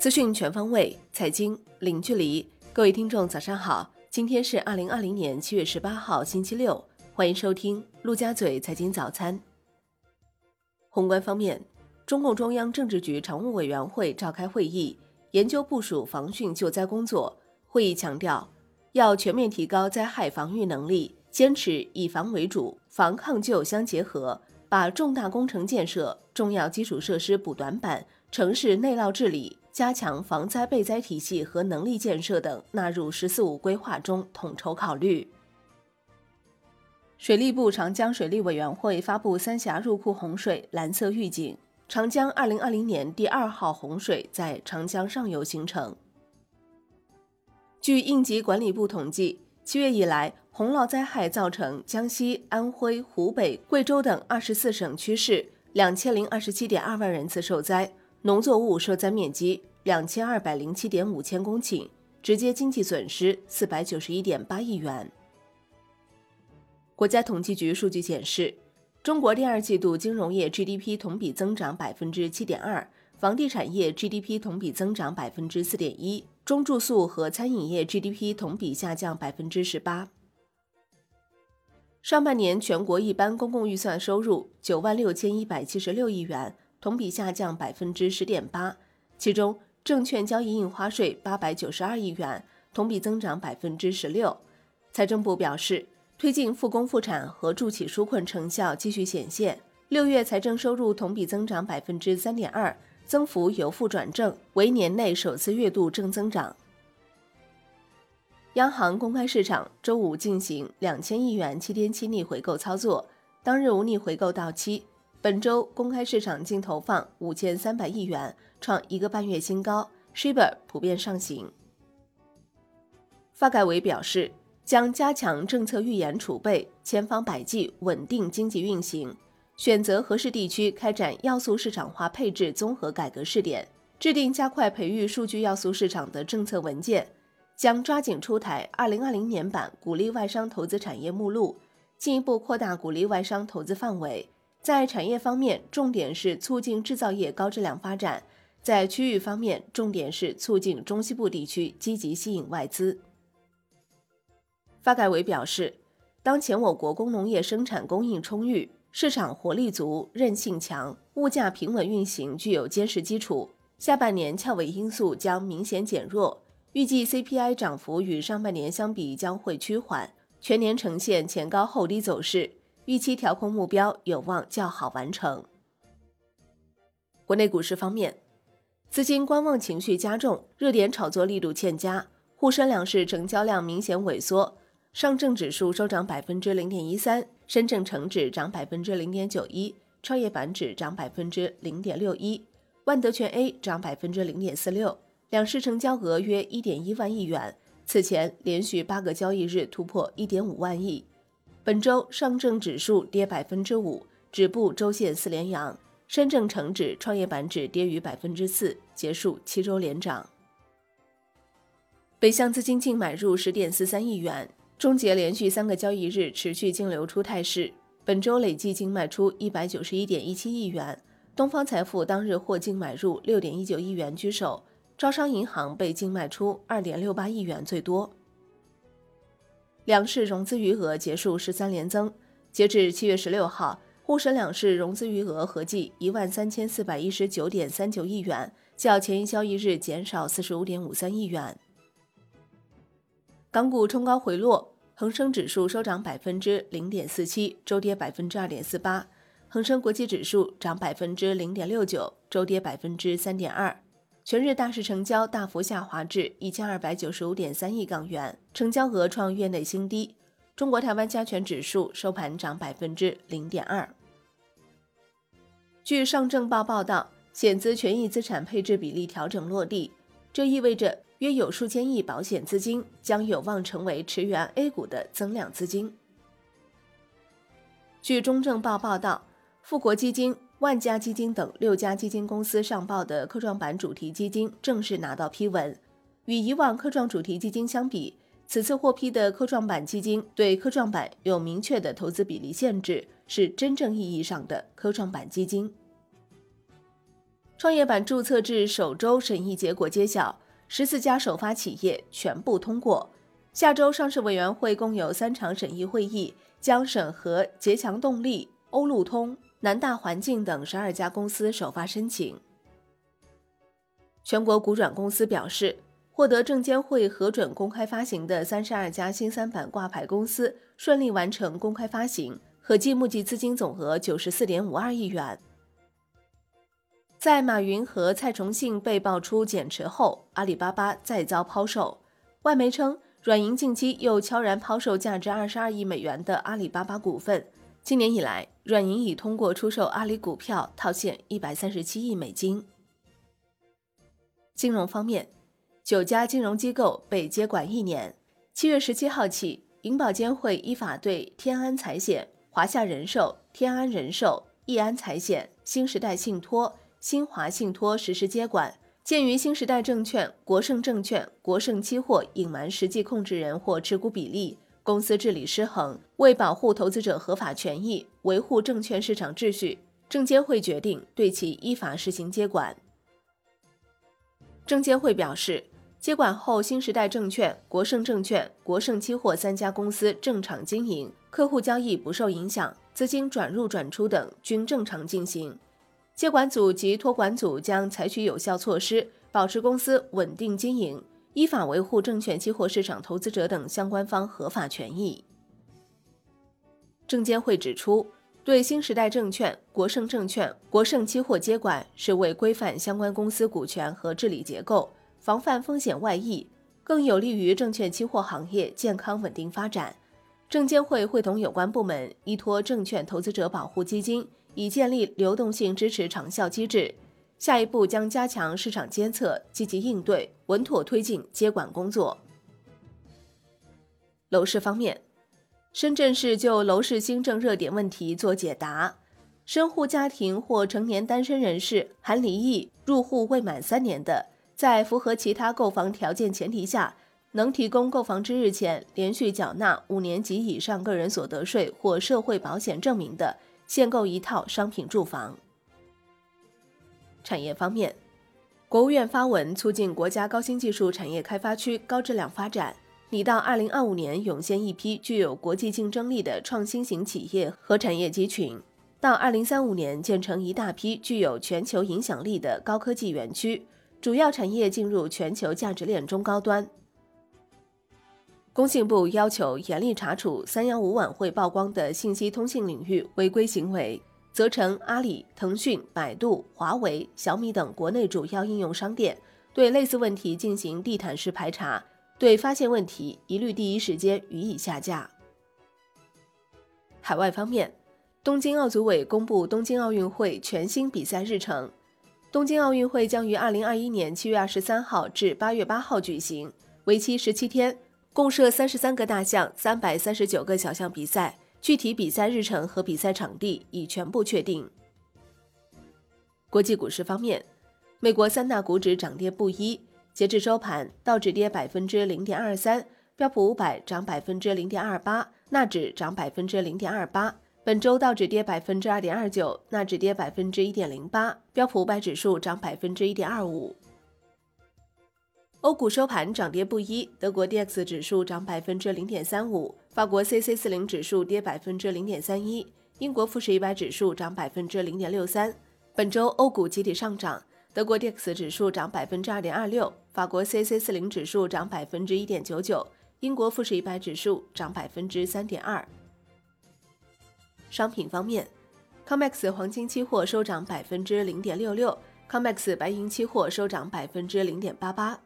资讯全方位，财经零距离。各位听众，早上好！今天是二零二零年七月十八号，星期六。欢迎收听陆家嘴财经早餐。宏观方面，中共中央政治局常务委员会召开会议，研究部署防汛救灾工作。会议强调，要全面提高灾害防御能力，坚持以防为主，防抗救相结合，把重大工程建设、重要基础设施补短板、城市内涝治理、加强防灾备灾体系和能力建设等纳入“十四五”规划中统筹考虑。水利部长江水利委员会发布三峡入库洪水蓝色预警，长江二零二零年第二号洪水在长江上游形成。据应急管理部统计，七月以来，洪涝灾害造成江西、安徽、湖北、贵州等二十四省区市两千零二十七点二万人次受灾，农作物受灾面积两千二百零七点五千公顷，直接经济损失四百九十一点八亿元。国家统计局数据显示，中国第二季度金融业 GDP 同比增长百分之七点二，房地产业 GDP 同比增长百分之四点一。中住宿和餐饮业 GDP 同比下降百分之十八。上半年全国一般公共预算收入九万六千一百七十六亿元，同比下降百分之十点八。其中，证券交易印花税八百九十二亿元，同比增长百分之十六。财政部表示，推进复工复产和助企纾困成效继续显现，六月财政收入同比增长百分之三点二。增幅由负转正，为年内首次月度正增长。央行公开市场周五进行两千亿元七天期逆回购操作，当日无逆回购到期。本周公开市场净投放五千三百亿元，创一个半月新高。Shibor 普遍上行。发改委表示，将加强政策预研储备，千方百计稳定经济运行。选择合适地区开展要素市场化配置综合改革试点，制定加快培育数据要素市场的政策文件，将抓紧出台二零二零年版鼓励外商投资产业目录，进一步扩大鼓励外商投资范围。在产业方面，重点是促进制造业高质量发展；在区域方面，重点是促进中西部地区积极吸引外资。发改委表示，当前我国工农业生产供应充裕。市场活力足，韧性强，物价平稳运行具有坚实基础。下半年翘尾因素将明显减弱，预计 CPI 涨幅与上半年相比将会趋缓，全年呈现前高后低走势。预期调控目标有望较好完成。国内股市方面，资金观望情绪加重，热点炒作力度欠佳，沪深两市成交量明显萎缩。上证指数收涨百分之零点一三，深证成指涨百分之零点九一，创业板指涨百分之零点六一，万德全 A 涨百分之零点四六，两市成交额约一点一万亿元，此前连续八个交易日突破一点五万亿。本周上证指数跌百分之五，止步周线四连阳；深证成指、创业板指跌逾百分之四，结束七周连涨。北向资金净买入十点四三亿元。终结连续三个交易日持续净流出态势，本周累计净卖出一百九十一点一七亿元。东方财富当日获净买入六点一九亿元居首，招商银行被净卖出二点六八亿元最多。两市融资余额结束十三连增，截至七月十六号，沪深两市融资余额合计一万三千四百一十九点三九亿元，较前一交易日减少四十五点五三亿元。港股冲高回落，恒生指数收涨百分之零点四七，周跌百分之二点四八；恒生国际指数涨百分之零点六九，周跌百分之三点二。全日大市成交大幅下滑至一千二百九十五点三亿港元，成交额创月内新低。中国台湾加权指数收盘涨百分之零点二。据上证报报道，险资权益资产配置比例调整落地，这意味着。约有数千亿保险资金将有望成为驰援 A 股的增量资金。据中证报报道，富国基金、万家基金等六家基金公司上报的科创板主题基金正式拿到批文。与以往科创主题基金相比，此次获批的科创板基金对科创板有明确的投资比例限制，是真正意义上的科创板基金。创业板注册制首周审议结果揭晓，十四家首发企业全部通过。下周上市委员会共有三场审议会议，将审核捷强动力、欧路通、南大环境等十二家公司首发申请。全国股转公司表示，获得证监会核准公开发行的三十二家新三板挂牌公司顺利完成公开发行，合计募集资金总额九十四点五二亿元。在马云和蔡崇信被爆出减持后，阿里巴巴再遭抛售。外媒称，软银近期又悄然抛售价值二十二亿美元的阿里巴巴股份。今年以来，软银已通过出售阿里股票套现一百三十七亿美金。金融方面，九家金融机构被接管一年。七月十七号起，银保监会依法对天安财险、华夏人寿、天安人寿、易安财险、新时代信托。新华信托实施接管。鉴于新时代证券、国盛证券、国盛期货隐瞒实际控制人或持股比例，公司治理失衡，为保护投资者合法权益，维护证券市场秩序，证监会决定对其依法实行接管。证监会表示，接管后，新时代证券、国盛证券、国盛期货三家公司正常经营，客户交易不受影响，资金转入转出等均正常进行。接管组及托管组将采取有效措施，保持公司稳定经营，依法维护证券期货市场投资者等相关方合法权益。证监会指出，对新时代证券、国盛证券、国盛期货接管是为规范相关公司股权和治理结构，防范风险外溢，更有利于证券期货行业健康稳定发展。证监会会同有关部门，依托证券投资者保护基金。以建立流动性支持长效机制，下一步将加强市场监测，积极应对，稳妥推进接管工作。楼市方面，深圳市就楼市新政热点问题做解答：深户家庭或成年单身人士含离异、入户未满三年的，在符合其他购房条件前提下，能提供购房之日前连续缴纳五年及以上个人所得税或社会保险证明的。限购一套商品住房。产业方面，国务院发文促进国家高新技术产业开发区高质量发展，拟到二零二五年涌现一批具有国际竞争力的创新型企业和产业集群，到二零三五年建成一大批具有全球影响力的高科技园区，主要产业进入全球价值链中高端。工信部要求严厉查处“三幺五”晚会曝光的信息通信领域违规行为，责成阿里、腾讯、百度、华为、小米等国内主要应用商店对类似问题进行地毯式排查，对发现问题一律第一时间予以下架。海外方面，东京奥组委公布东京奥运会全新比赛日程，东京奥运会将于二零二一年七月二十三号至八月八号举行，为期十七天。共设三十三个大项、三百三十九个小项比赛，具体比赛日程和比赛场地已全部确定。国际股市方面，美国三大股指涨跌不一。截至收盘，道指跌百分之零点二三，标普五百涨百分之零点二八，纳指涨百分之零点二八。本周道指跌百分之二点二九，纳指跌百分之一点零八，标普五百指数涨百分之一点二五。欧股收盘涨跌不一，德国 D X 指数涨百分之零点三五，法国 C C 四零指数跌百分之零点三一，英国富时一百指数涨百分之零点六三。本周欧股集体上涨，德国 D X 指数涨百分之二点二六，法国 C C 四零指数涨百分之一点九九，英国富时一百指数涨百分之三点二。商品方面，COMEX 黄金期货收涨百分之零点六六，COMEX 白银期货收涨百分之零点八八。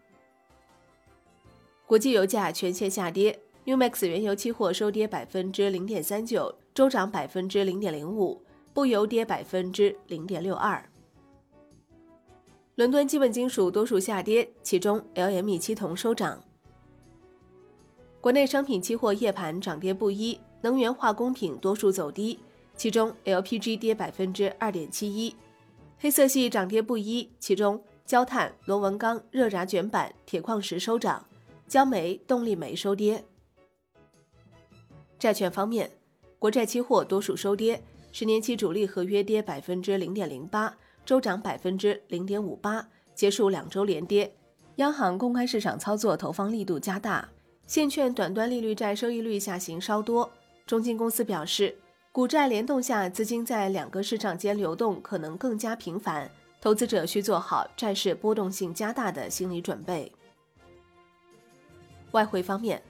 国际油价全线下跌，NewMax 原油期货收跌百分之零点三九，周涨百分之零点零五，布油跌百分之零点六二。伦敦基本金属多数下跌，其中 LME 期铜收涨。国内商品期货夜盘涨跌不一，能源化工品多数走低，其中 LPG 跌百分之二点七一，黑色系涨跌不一，其中焦炭、螺纹钢、热轧卷板、铁矿石收涨。焦煤、动力煤收跌。债券方面，国债期货多数收跌，十年期主力合约跌百分之零点零八，周涨百分之零点五八，结束两周连跌。央行公开市场操作投放力度加大，现券短端利率债收益率下行稍多。中金公司表示，股债联动下，资金在两个市场间流动可能更加频繁，投资者需做好债市波动性加大的心理准备。外汇方面，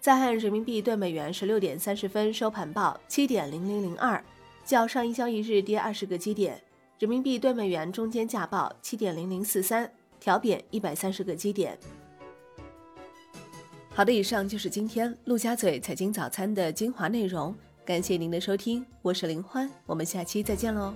在岸人民币对美元十六点三十分收盘报七点零零零二，较上一交易日跌二十个基点。人民币对美元中间价报七点零零四三，调贬一百三十个基点。好的，以上就是今天陆家嘴财经早餐的精华内容，感谢您的收听，我是林欢，我们下期再见喽。